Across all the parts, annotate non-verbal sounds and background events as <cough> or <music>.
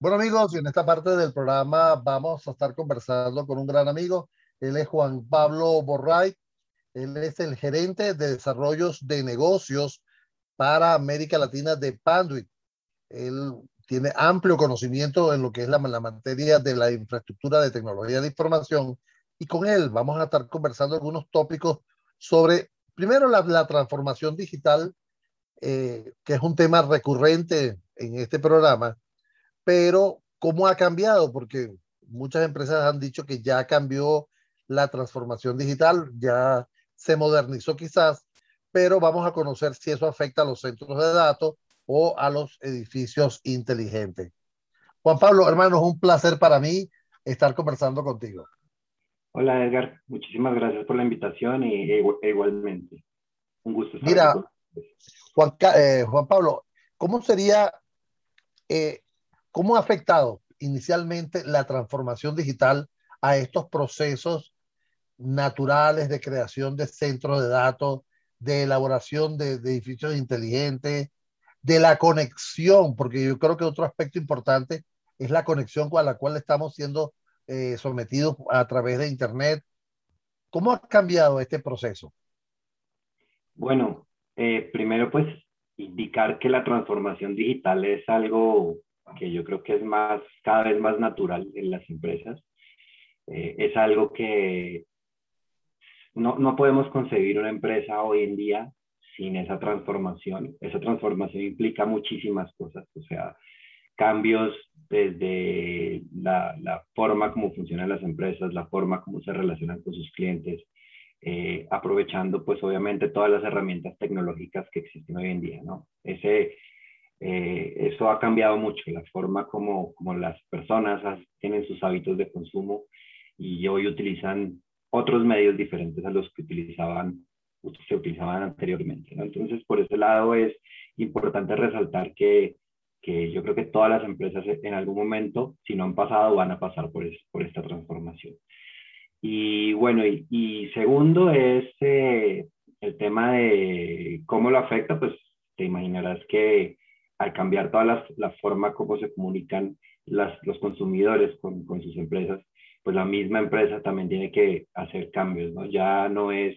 Bueno amigos, y en esta parte del programa vamos a estar conversando con un gran amigo. Él es Juan Pablo Borray. Él es el gerente de desarrollos de negocios para América Latina de Panduit. Él tiene amplio conocimiento en lo que es la, la materia de la infraestructura de tecnología de información y con él vamos a estar conversando algunos tópicos sobre, primero, la, la transformación digital, eh, que es un tema recurrente en este programa, pero ¿cómo ha cambiado? Porque muchas empresas han dicho que ya cambió la transformación digital, ya se modernizó quizás, pero vamos a conocer si eso afecta a los centros de datos o a los edificios inteligentes. Juan Pablo, hermano, es un placer para mí estar conversando contigo. Hola Edgar, muchísimas gracias por la invitación y e, igualmente. Un gusto estar Mira, Juan, eh, Juan, Pablo, ¿cómo sería eh, ¿Cómo ha afectado inicialmente la transformación digital a estos procesos naturales de creación de centros de datos, de elaboración de, edificios inteligentes, de la conexión? Porque yo creo que otro aspecto importante es la conexión con la cual estamos siendo eh, sometidos a través de Internet. ¿Cómo ha cambiado este proceso? Bueno, eh, primero pues indicar que la transformación digital es algo que yo creo que es más, cada vez más natural en las empresas. Eh, es algo que no, no podemos concebir una empresa hoy en día sin esa transformación. Esa transformación implica muchísimas cosas, o sea, cambios desde la, la, forma como funcionan las empresas, la forma como se relacionan con sus clientes, eh, aprovechando pues obviamente todas las herramientas tecnológicas que existen hoy en día, ¿no? Ese, eh, eso ha cambiado mucho, la forma como, como las personas tienen sus hábitos de consumo y hoy utilizan otros medios diferentes a los que utilizaban, se utilizaban anteriormente. Entonces, por ese lado es importante resaltar que, que, yo creo que todas las empresas en algún momento, si no han pasado, van a pasar por, por esta transformación. Y bueno, y, y segundo es eh, el tema de cómo lo afecta, pues te imaginarás que al cambiar toda la, la forma como se comunican los consumidores con, sus empresas, pues la misma empresa también tiene que hacer cambios, ¿no? Ya no es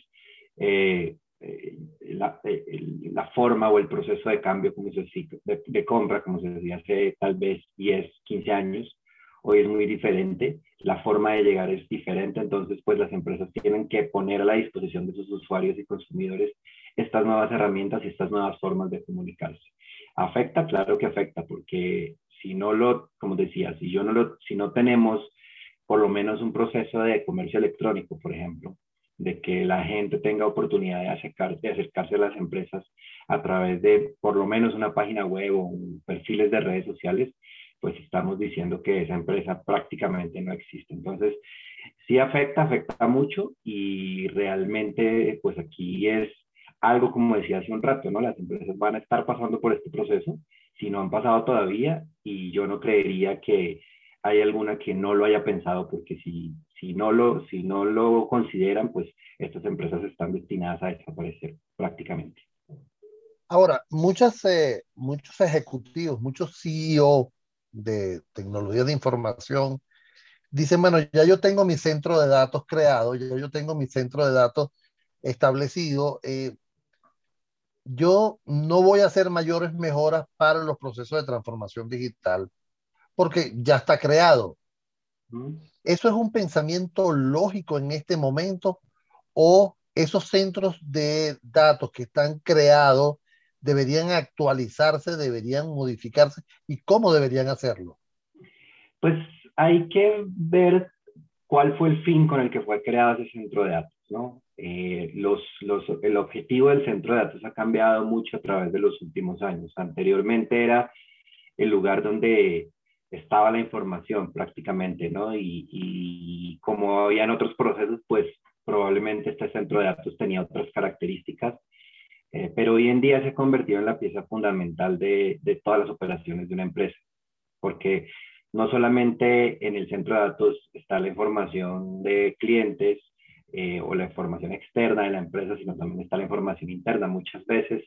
eh, eh, la, eh, la, forma o el proceso de cambio como se, de, de, compra, como se decía hace tal vez 10, 15 años, hoy es muy diferente, la forma de llegar es diferente, entonces pues las empresas tienen que poner a la disposición de sus usuarios y consumidores estas nuevas herramientas y estas nuevas formas de comunicarse. ¿Afecta? Claro que afecta, porque si no lo, como decía, si yo no lo, si no tenemos por lo menos un proceso de comercio electrónico, por ejemplo, de que la gente tenga oportunidad de acercarse, de acercarse a las empresas a través de por lo menos una página web o perfiles de redes sociales, pues estamos diciendo que esa empresa prácticamente no existe. Entonces, sí afecta, afecta mucho y realmente, pues aquí es algo como decía hace un rato, ¿no? Las empresas van a estar pasando por este proceso, si no han pasado todavía, y yo no creería que hay alguna que no lo haya pensado, porque si, si, no, lo, si no lo consideran, pues estas empresas están destinadas a desaparecer prácticamente. Ahora, muchas, eh, muchos ejecutivos, muchos CEO de tecnología de información dicen, bueno, ya yo tengo mi centro de datos creado, ya yo tengo mi centro de datos establecido, eh, yo no voy a hacer mayores mejoras para los procesos de transformación digital porque ya está creado. ¿Eso es un pensamiento lógico en este momento o esos centros de datos que están creados deberían actualizarse, deberían modificarse y cómo deberían hacerlo? Pues hay que ver cuál fue el fin con el que fue creado ese centro de datos, ¿no? Eh, el objetivo del centro de datos ha cambiado mucho a través de los últimos años. Anteriormente era el lugar donde estaba la información prácticamente, ¿no? Y, y como habían otros procesos, pues probablemente este centro de datos tenía otras características, eh, pero hoy en día se ha convertido en la pieza fundamental de todas las operaciones de una empresa, porque no solamente en el centro de datos está la información de clientes, eh, o la información externa de la empresa, sino también está la información interna. Muchas veces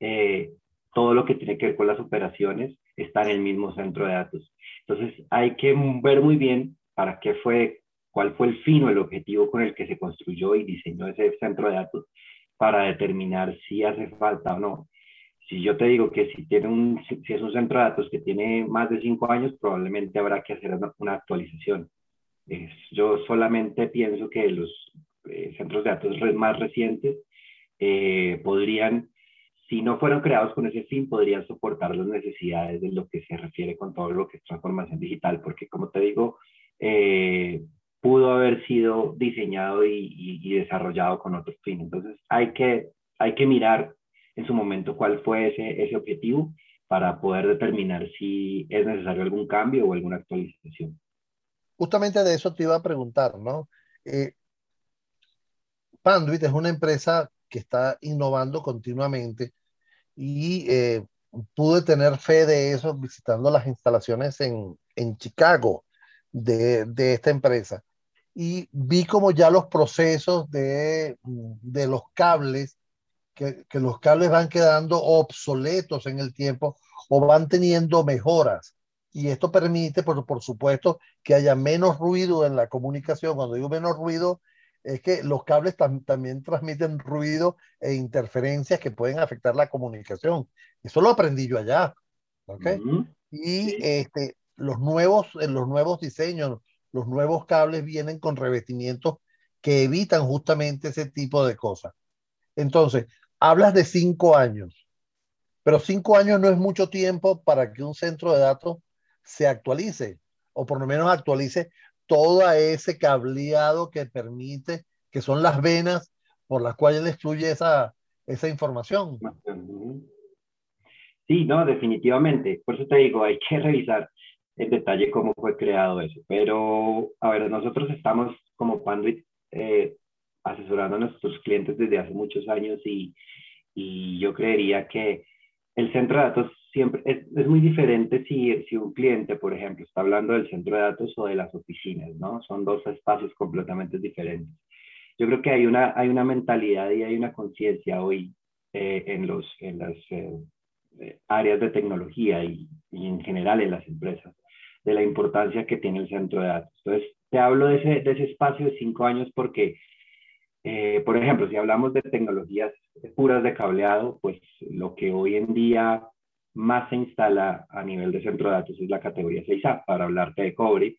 eh, todo lo que tiene que ver con las operaciones está en el mismo centro de datos. Entonces hay que ver muy bien para qué fue, cuál fue el fin o el objetivo con el que se construyó y diseñó ese centro de datos para determinar si hace falta o no. Si yo te digo que si, tiene un, si es un centro de datos que tiene más de cinco años, probablemente habrá que hacer una, actualización. Yo solamente pienso que los eh, centros de datos más recientes eh, podrían, si no fueron creados con ese fin, podrían soportar las necesidades de lo que se refiere con todo lo que es transformación digital, porque como te digo, eh, pudo haber sido diseñado y, desarrollado con otro fin. Entonces hay que, hay que mirar en su momento cuál fue ese, ese objetivo para poder determinar si es necesario algún cambio o alguna actualización. Justamente de eso te iba a preguntar, ¿no? Eh, Panduit es una empresa que está innovando continuamente y eh, pude tener fe de eso visitando las instalaciones en, en Chicago de, de, esta empresa y vi como ya los procesos de, de los cables, que, que, los cables van quedando obsoletos en el tiempo o van teniendo mejoras. Y esto permite, por, por supuesto, que haya menos ruido en la comunicación. Cuando digo menos ruido, es que los cables también transmiten ruido e interferencias que pueden afectar la comunicación. Eso lo aprendí yo allá. ¿okay? Y este, los, nuevos, los nuevos diseños, los nuevos cables vienen con revestimientos que evitan justamente ese tipo de cosas. Entonces, hablas de cinco años, pero cinco años no es mucho tiempo para que un centro de datos se actualice, o por lo menos actualice todo ese cableado que permite, que son las venas por las cuales fluye esa, esa información. Sí, no, definitivamente. Por eso te digo, hay que <laughs> revisar en detalle cómo fue creado eso. Pero, a ver, nosotros estamos como Panduit eh, asesorando a nuestros clientes desde hace muchos años y, y yo creería que el centro de datos siempre es, es, muy diferente si, si un cliente, por ejemplo, está hablando del centro de datos o de las oficinas, ¿no? Son dos espacios completamente diferentes. Yo creo que hay una, hay una mentalidad y hay una conciencia hoy eh, en, los, en las eh, eh, áreas de tecnología y, y, en general en las empresas de la importancia que tiene el centro de datos. Entonces, te hablo de ese, de ese espacio de cinco años porque, por ejemplo, si hablamos de tecnologías puras de cableado, pues lo que hoy en día más se instala a nivel de centro de datos es la categoría 6A, para hablarte de cobre,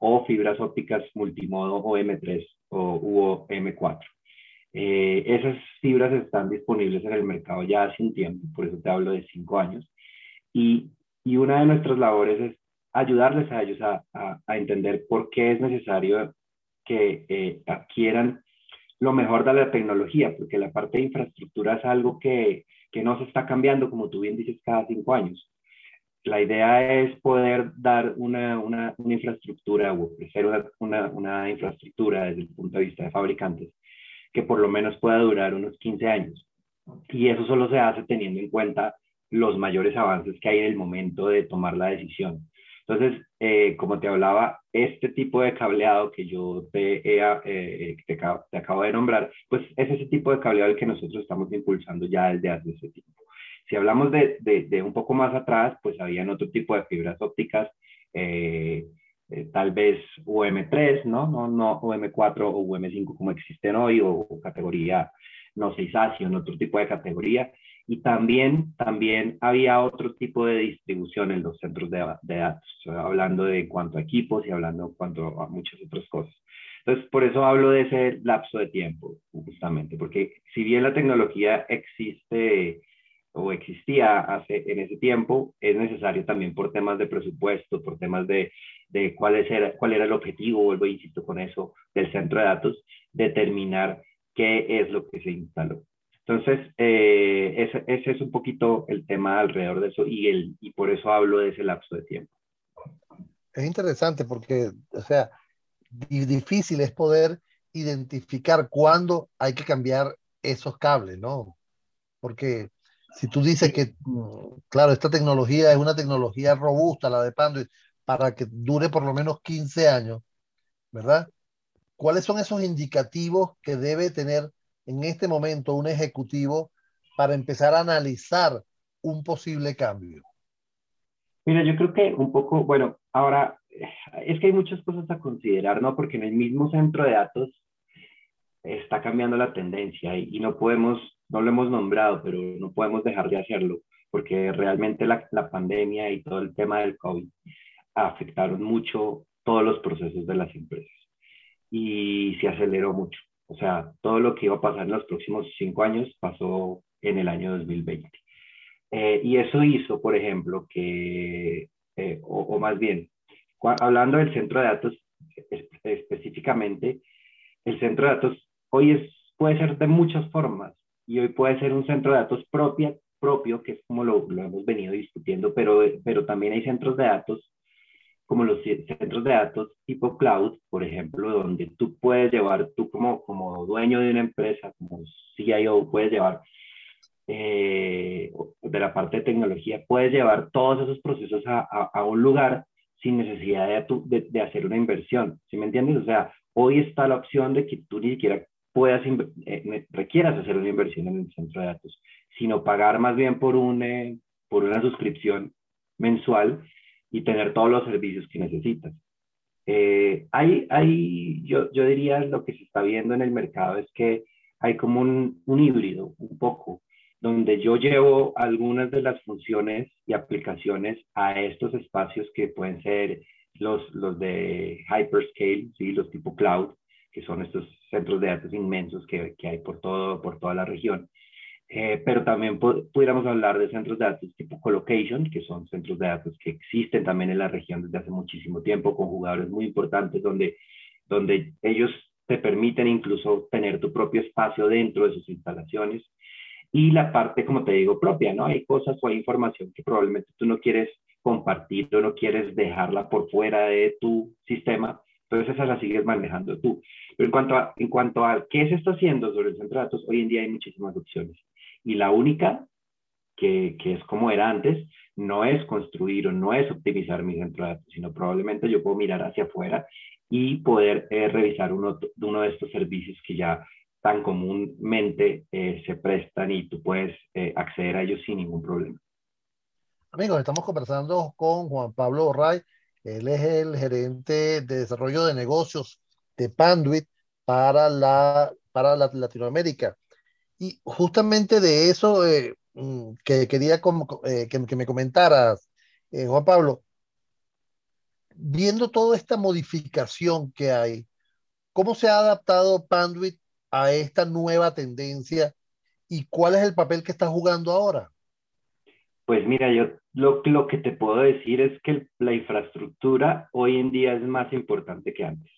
o fibras ópticas multimodo o M3 o M4. Eh, esas fibras están disponibles en el mercado ya hace un tiempo, por eso te hablo de cinco años. Y, y una de nuestras labores es ayudarles a ellos a, a, entender por qué es necesario que eh, adquieran lo mejor de la tecnología, porque la parte de infraestructura es algo que, que no se está cambiando, como tú bien dices, cada cinco años. La idea es poder dar una, una, infraestructura o ofrecer una, una, infraestructura desde el punto de vista de fabricantes que por lo menos pueda durar unos 15 años. Y eso solo se hace teniendo en cuenta los mayores avances que hay en el momento de tomar la decisión. Entonces, eh, como te hablaba, este tipo de cableado que yo te, eh, te, te, acabo de nombrar, pues es ese tipo de cableado el que nosotros estamos impulsando ya desde hace ese tiempo. Si hablamos de, de, un poco más atrás, pues habían otro tipo de fibras ópticas, eh, tal vez UM3, ¿no? No, no UM4 o UM5 como existen hoy, o, categoría no 6A, sino otro tipo de categoría. Y también, también había otro tipo de distribución en los centros de, datos, hablando de cuanto a equipos y hablando en cuanto a muchas otras cosas. Entonces, por eso hablo de ese lapso de tiempo, justamente, porque si bien la tecnología existe o existía hace, en ese tiempo, es necesario también por temas de presupuesto, por temas de, de cuál, era, cuál era el objetivo, vuelvo insisto con eso, del centro de datos, determinar qué es lo que se instaló. Entonces, eh, ese, ese, es un poquito el tema alrededor de eso y, el, y por eso hablo de ese lapso de tiempo. Es interesante porque, o sea, difícil es poder identificar cuándo hay que cambiar esos cables, ¿no? Porque si tú dices que, claro, esta tecnología es una tecnología robusta, la de Panduit, para que dure por lo menos 15 años, ¿verdad? ¿Cuáles son esos indicativos que debe tener en este momento un ejecutivo para empezar a analizar un posible cambio? Mira, yo creo que un poco, bueno, Ahora, es que hay muchas cosas a considerar, ¿no? Porque en el mismo centro de datos está cambiando la tendencia y, no podemos, no lo hemos nombrado, pero no podemos dejar de hacerlo, porque realmente la, la pandemia y todo el tema del COVID afectaron mucho todos los procesos de las empresas y se aceleró mucho. O sea, todo lo que iba a pasar en los próximos cinco años pasó en el año 2020. Eh, y eso hizo, por ejemplo, que, eh, o, más bien, hablando del centro de datos específicamente, el centro de datos hoy es, puede ser de muchas formas y hoy puede ser un centro de datos propia, propio, que es como lo, lo hemos venido discutiendo, pero, pero también hay centros de datos como los centros de datos tipo cloud, por ejemplo, donde tú puedes llevar, tú como, como dueño de una empresa, como CIO, puedes llevar eh, de la parte de tecnología, puedes llevar todos esos procesos a, a, un lugar sin necesidad de, de, hacer una inversión, ¿sí me entiendes? O sea, hoy está la opción de que tú ni siquiera puedas, eh, requieras hacer una inversión en el centro de datos, sino pagar más bien por, un, eh, por una suscripción mensual y tener todos los servicios que necesitas. Eh, hay, hay yo, yo diría lo que se está viendo en el mercado es que hay como un, un híbrido, un poco, donde yo llevo algunas de las funciones y aplicaciones a estos espacios que pueden ser los, los de hyperscale, ¿sí? los tipo cloud, que son estos centros de datos inmensos que, que hay por, todo, por toda la región. Eh, pero también pudiéramos hablar de centros de datos tipo colocation, que son centros de datos que existen también en la región desde hace muchísimo tiempo, con jugadores muy importantes, donde, donde ellos te permiten incluso tener tu propio espacio dentro de sus instalaciones. Y la parte, como te digo, propia, ¿no? Hay cosas o hay información que probablemente tú no quieres compartir o no quieres dejarla por fuera de tu sistema, entonces esa la sigues manejando tú. Pero en cuanto a, en cuanto a qué se está haciendo sobre el centro de datos, hoy en día hay muchísimas opciones y la única que, que, es como era antes, no es construir o no es optimizar mi centro de datos, sino probablemente yo puedo mirar hacia afuera y poder eh, revisar uno, uno de estos servicios que ya tan comúnmente eh, se prestan y tú puedes eh, acceder a ellos sin ningún problema. Amigos, estamos conversando con Juan Pablo Orray. Él es el gerente de desarrollo de negocios de Panduit para, la, para la Latinoamérica. Y justamente de eso eh, mm, que quería eh, que, me comentaras, eh, Juan Pablo, viendo toda esta modificación que hay, ¿cómo se ha adaptado Panduit a esta nueva tendencia y cuál es el papel que está jugando ahora? Pues mira, yo lo, lo que te puedo decir es que la infraestructura hoy en día es más importante que antes.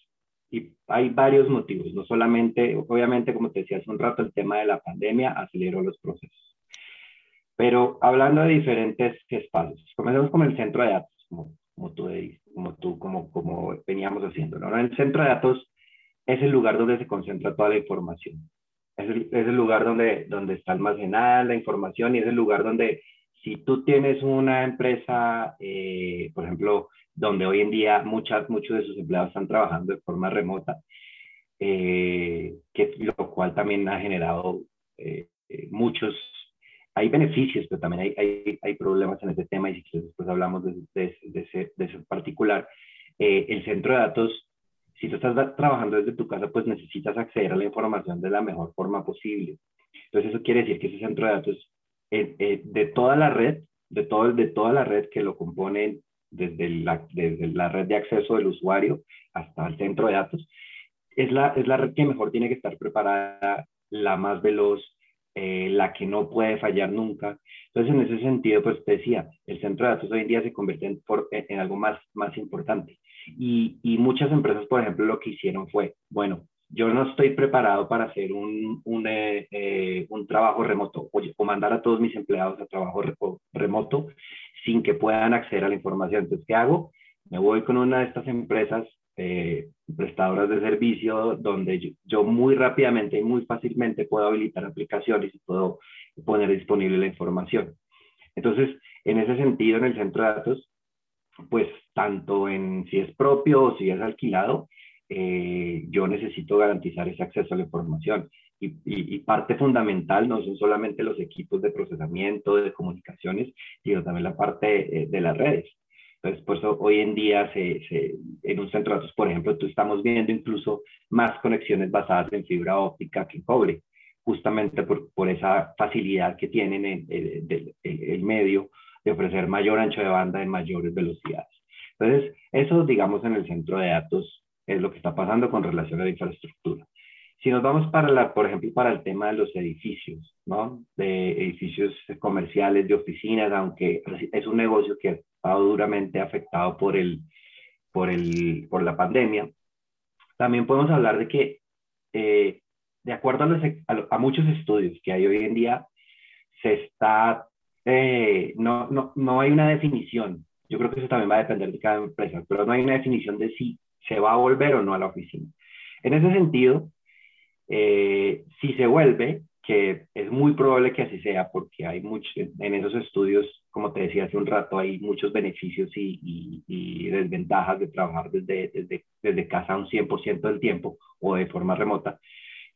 Y hay varios motivos, no solamente, obviamente, como te decía hace un rato, el tema de la pandemia aceleró los procesos. Pero hablando de diferentes espacios, comencemos con el centro de datos, como, como tú, como, tú como, como veníamos haciendo. ¿no? El centro de datos es el lugar donde se concentra toda la información. Es el, es el lugar donde, donde está almacenada la información y es el lugar donde si tú tienes una empresa, eh, por ejemplo, donde hoy en día muchas, muchos de sus empleados están trabajando de forma remota, eh, lo cual también ha generado eh, eh, muchos, hay beneficios, pero también hay, hay, hay, problemas en este tema y si después hablamos de, ese, de ese, particular. el centro de datos, si tú estás trabajando desde tu casa, pues necesitas acceder a la información de la mejor forma posible. Entonces eso quiere decir que ese centro de datos de toda la red, de, todo, de toda la red que lo componen desde la, desde la red de acceso del usuario hasta el centro de datos, es la, es la red que mejor tiene que estar preparada, la más veloz, eh, la que no puede fallar nunca. Entonces, en ese sentido, pues te decía, el centro de datos hoy en día se convierte en, en algo más, más importante. Y, y, muchas empresas, por ejemplo, lo que hicieron fue, bueno, yo no estoy preparado para hacer un, un, eh, eh, un trabajo remoto o, o, mandar a todos mis empleados a trabajo remoto sin que puedan acceder a la información. Entonces, ¿qué hago? Me voy con una de estas empresas eh, prestadoras de servicio donde yo, muy rápidamente y muy fácilmente puedo habilitar aplicaciones y puedo poner disponible la información. Entonces, en ese sentido, en el centro de datos, pues tanto en si es propio o si es alquilado, eh, yo necesito garantizar ese acceso a la información. Y, parte fundamental no son solamente los equipos de procesamiento, de comunicaciones, sino también la parte eh, de las redes. Entonces, por eso hoy en día se, en un centro de datos, por ejemplo, tú estamos viendo incluso más conexiones basadas en fibra óptica que en cobre, justamente por, por esa facilidad que tienen en, el, el medio de ofrecer mayor ancho de banda en mayores velocidades. Entonces, eso, digamos, en el centro de datos es lo que está pasando con relación a la infraestructura. Si nos vamos para, la, por ejemplo, para el tema de los edificios, ¿no? De edificios comerciales, de oficinas, aunque es un negocio que ha estado duramente afectado por, el, por, el, por la pandemia, también podemos hablar de que, eh, de acuerdo a, a, muchos estudios que hay hoy en día, se está, eh, no, no, no hay una definición. Yo creo que eso también va a depender de cada empresa, pero no hay una definición de si se va a volver o no a la oficina. En ese sentido, eh, si se vuelve, que es muy probable que así sea, porque hay muchos, en esos estudios, como te decía hace un rato, hay muchos beneficios y, y, desventajas de trabajar desde, desde, desde casa un 100% del tiempo o de forma remota.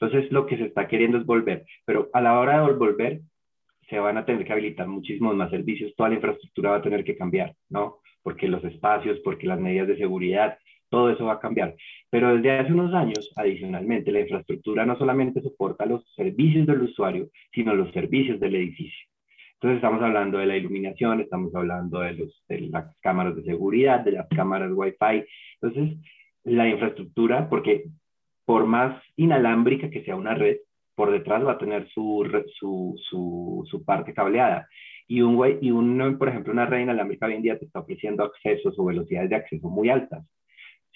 Entonces, lo que se está queriendo es volver, pero a la hora de volver, se van a tener que habilitar muchísimos más servicios, toda la infraestructura va a tener que cambiar, ¿no? Porque los espacios, porque las medidas de seguridad, todo eso va a cambiar. Pero desde hace unos años, adicionalmente, la infraestructura no solamente soporta los servicios del usuario, sino los servicios del edificio. Entonces estamos hablando de la iluminación, estamos hablando de, los, de las cámaras de seguridad, de las cámaras Wi-Fi. Entonces, la infraestructura, porque por más inalámbrica que sea una red, por detrás va a tener su, parte cableada. Y un, por ejemplo, una red inalámbrica hoy en día te está ofreciendo accesos o velocidades de acceso muy altas.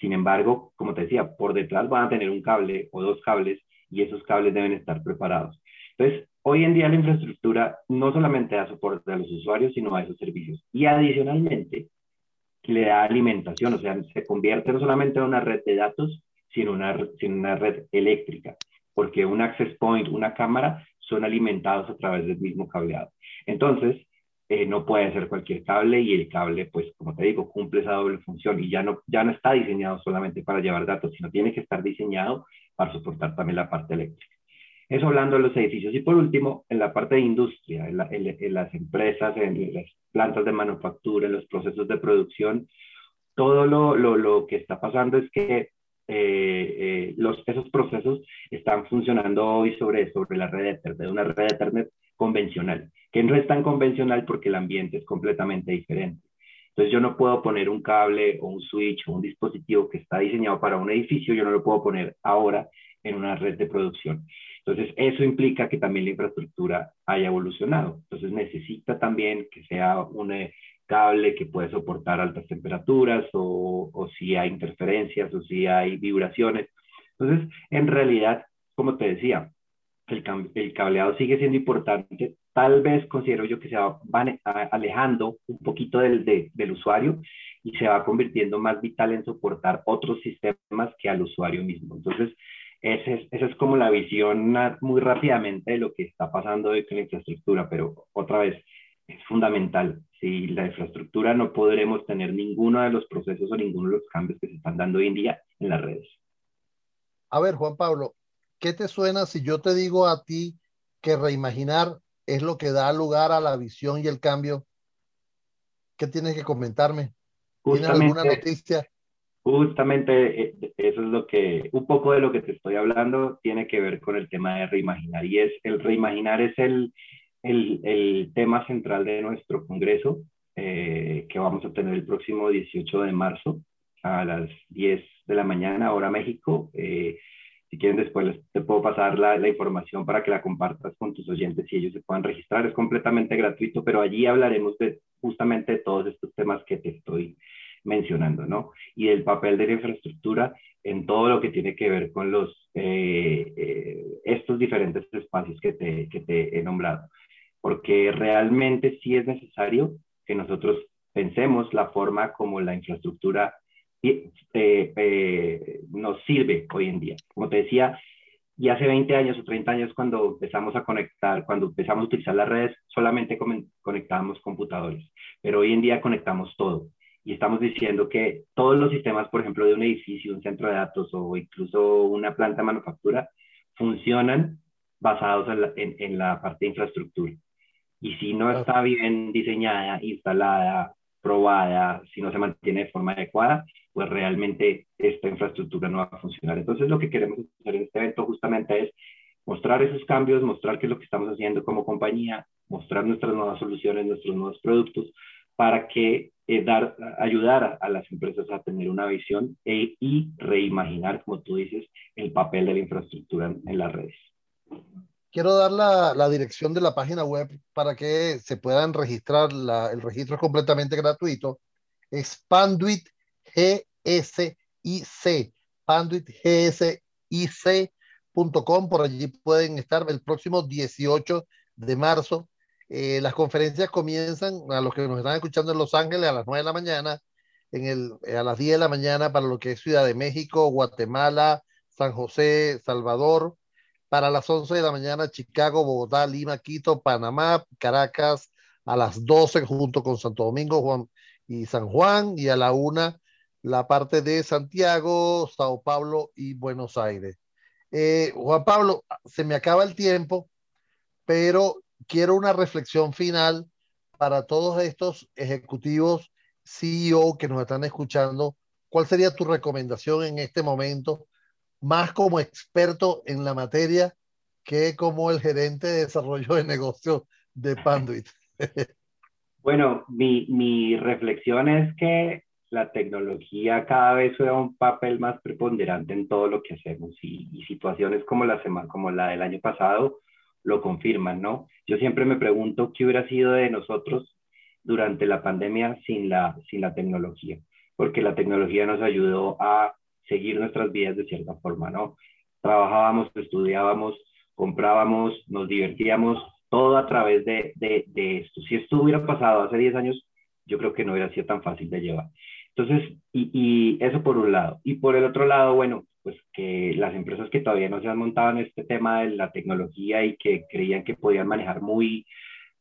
Sin embargo, como te decía, por detrás van a tener un cable o dos cables y esos cables deben estar preparados. Entonces, hoy en día la infraestructura no solamente da soporte a los usuarios, sino a esos servicios. Y adicionalmente, le da alimentación, o sea, se convierte no solamente en una red de datos, sino una, sino una red eléctrica, porque un access point, una cámara, son alimentados a través del mismo cableado. Entonces, eh, no puede ser cualquier cable y el cable, pues como te digo, cumple esa doble función y ya no, ya no está diseñado solamente para llevar datos, sino tiene que estar diseñado para soportar también la parte eléctrica. Eso hablando de los edificios. Y por último, en la parte de industria, en, las empresas, en las plantas de manufactura, en los procesos de producción, todo lo, lo, lo que está pasando es que eh, eh, los, esos procesos están funcionando hoy sobre, sobre la red Ethernet, una red Ethernet convencional que no es tan convencional porque el ambiente es completamente diferente. Entonces yo no puedo poner un cable o un switch o un dispositivo que está diseñado para un edificio, yo no lo puedo poner ahora en una red de producción. Entonces eso implica que también la infraestructura haya evolucionado. Entonces necesita también que sea un eh, cable que pueda soportar altas temperaturas o, si hay interferencias o si hay vibraciones. Entonces, en realidad, como te decía, el, cableado sigue siendo importante, tal vez considero yo que se va alejando un poquito del, del usuario y se va convirtiendo más vital en soportar otros sistemas que al usuario mismo. Entonces, es, esa es como la visión muy rápidamente de lo que está pasando con la infraestructura, pero otra vez, es fundamental. Si la infraestructura no podremos tener ninguno de los procesos o ninguno de los cambios que se están dando hoy en día en las redes. A ver, Juan Pablo, ¿qué te suena si yo te digo a ti que reimaginar es lo que da lugar a la visión y el cambio. ¿Qué tienes que comentarme? ¿Tienes alguna noticia? Justamente eh, eso es lo que, un poco de lo que te estoy hablando tiene que ver con el tema de reimaginar. Y es, el reimaginar es el, el, el tema central de nuestro congreso eh, que vamos a tener el próximo 18 de marzo a las 10 de la mañana, hora México. Eh, si quieren, después te puedo pasar la, la, información para que la compartas con tus oyentes y ellos se puedan registrar. Es completamente gratuito, pero allí hablaremos de justamente de todos estos temas que te estoy mencionando, ¿no? Y del papel de la infraestructura en todo lo que tiene que ver con los, eh, eh, estos diferentes espacios que te, que te he nombrado. Porque realmente sí es necesario que nosotros pensemos la forma como la infraestructura eh, eh, nos sirve hoy en día. Como te decía, y hace 20 años o 30 años cuando empezamos a conectar, cuando empezamos a utilizar las redes, solamente conectábamos computadores, pero hoy en día conectamos todo. Y estamos diciendo que todos los sistemas, por ejemplo, de un edificio, un centro de datos o incluso una planta de manufactura, funcionan basados en la, en la parte de infraestructura. Y si no está bien diseñada, instalada, probada, si no se mantiene de forma adecuada, pues realmente esta infraestructura no va a funcionar. Entonces lo que queremos hacer en este evento justamente es mostrar esos cambios, mostrar qué es lo que estamos haciendo como compañía, mostrar nuestras nuevas soluciones, nuestros nuevos productos, para que eh, dar, ayudar a, las empresas a tener una visión e, y reimaginar, como tú dices, el papel de la infraestructura en, las redes. Quiero dar la, dirección de la página web para que se puedan registrar. El registro es completamente gratuito. Es Panduit panduitgsic.com. Por allí pueden estar el próximo 18 de marzo eh, las conferencias comienzan, a los que nos están escuchando en Los Ángeles, a las 9 de la mañana, en el, a las 10 de la mañana para lo que es Ciudad de México, Guatemala, San José, Salvador, para las 11 de la mañana Chicago, Bogotá, Lima, Quito, Panamá, Caracas, a las 12 junto con Santo Domingo Juan, y San Juan, y a la 1 la parte de Santiago, Sao Paulo y Buenos Aires. Eh, Juan Pablo, se me acaba el tiempo, pero quiero una reflexión final para todos estos ejecutivos CEO que nos están escuchando. ¿Cuál sería tu recomendación en este momento, más como experto en la materia que como el gerente de desarrollo de negocio de Panduit? <laughs> Bueno, mi, mi reflexión es que la tecnología cada vez juega un papel más preponderante en todo lo que hacemos y, y situaciones como la, semana, como la del año pasado lo confirman, ¿no? Yo siempre me pregunto qué hubiera sido de nosotros durante la pandemia sin la, sin la tecnología, porque la tecnología nos ayudó a seguir nuestras vidas de cierta forma, ¿no? Trabajábamos, estudiábamos, comprábamos, nos divertíamos, todo a través de, de, esto. Si esto hubiera pasado hace 10 años, yo creo que no hubiera sido tan fácil de llevar. Entonces, y, y, eso por un lado. Y por el otro lado, bueno, pues que las empresas que todavía no se han montado en este tema de la tecnología y que creían que podían manejar muy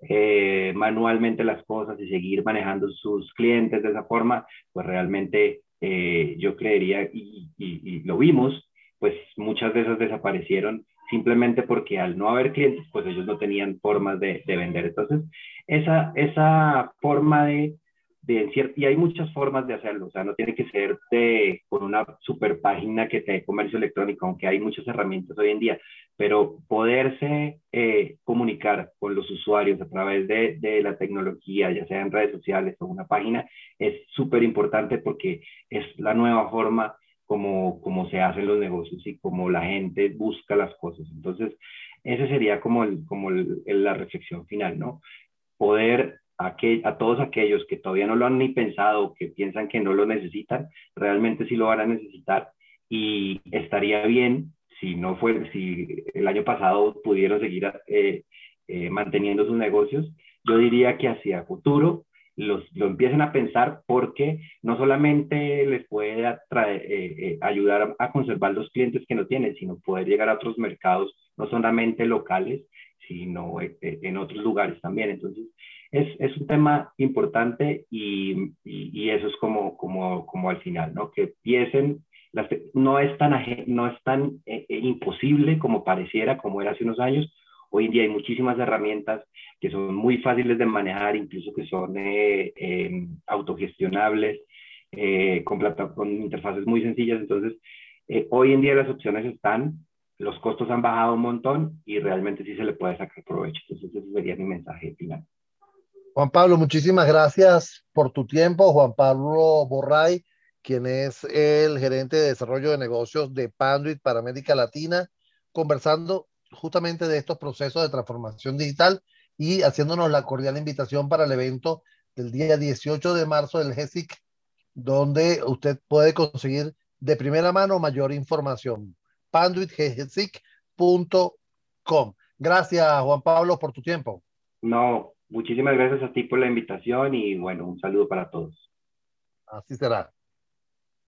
eh, manualmente las cosas y seguir manejando sus clientes de esa forma, pues realmente eh, yo creería, y, lo vimos, pues muchas de esas desaparecieron simplemente porque al no haber clientes, pues ellos no tenían formas de, de vender. Entonces, esa, esa forma de de y hay muchas formas de hacerlo, o sea, no tiene que ser de, con una super página que te dé comercio electrónico, aunque hay muchas herramientas hoy en día, pero poderse eh, comunicar con los usuarios a través de, de, la tecnología, ya sea en redes sociales o una página, es súper importante porque es la nueva forma como, como se hacen los negocios y como la gente busca las cosas. Entonces, ese sería como, el, como el, la reflexión final, ¿no? Poder a, todos aquellos que todavía no lo han ni pensado, que piensan que no lo necesitan, realmente sí lo van a necesitar y estaría bien si no fue, si el año pasado pudieron seguir eh, eh, manteniendo sus negocios, yo diría que hacia futuro los, lo empiecen a pensar porque no solamente les puede eh, ayudar a conservar los clientes que no tienen, sino poder llegar a otros mercados, no solamente locales, sino en otros lugares también. Entonces, es, es un tema importante y, y, eso es como, como, como al final, ¿no? Que empiecen, las, no es tan, no es tan eh, eh, imposible como pareciera, como era hace unos años. Hoy en día hay muchísimas herramientas que son muy fáciles de manejar, incluso que son eh, em, autogestionables, con, con interfaces muy sencillas. Entonces, hoy en día las opciones están, los costos han bajado un montón y realmente sí se le puede sacar provecho. Entonces, ese sería mi mensaje final. Juan Pablo, muchísimas gracias por tu tiempo. Juan Pablo Borray, quien es el gerente de desarrollo de negocios de Panduit para América Latina, conversando justamente de estos procesos de transformación digital y haciéndonos la cordial invitación para el evento del día 18 de marzo del GESIC, donde usted puede conseguir de primera mano mayor información. panduitgesic.com. Gracias, Juan Pablo, por tu tiempo. No, Muchísimas gracias a ti por la invitación y bueno, un saludo para todos. Así será.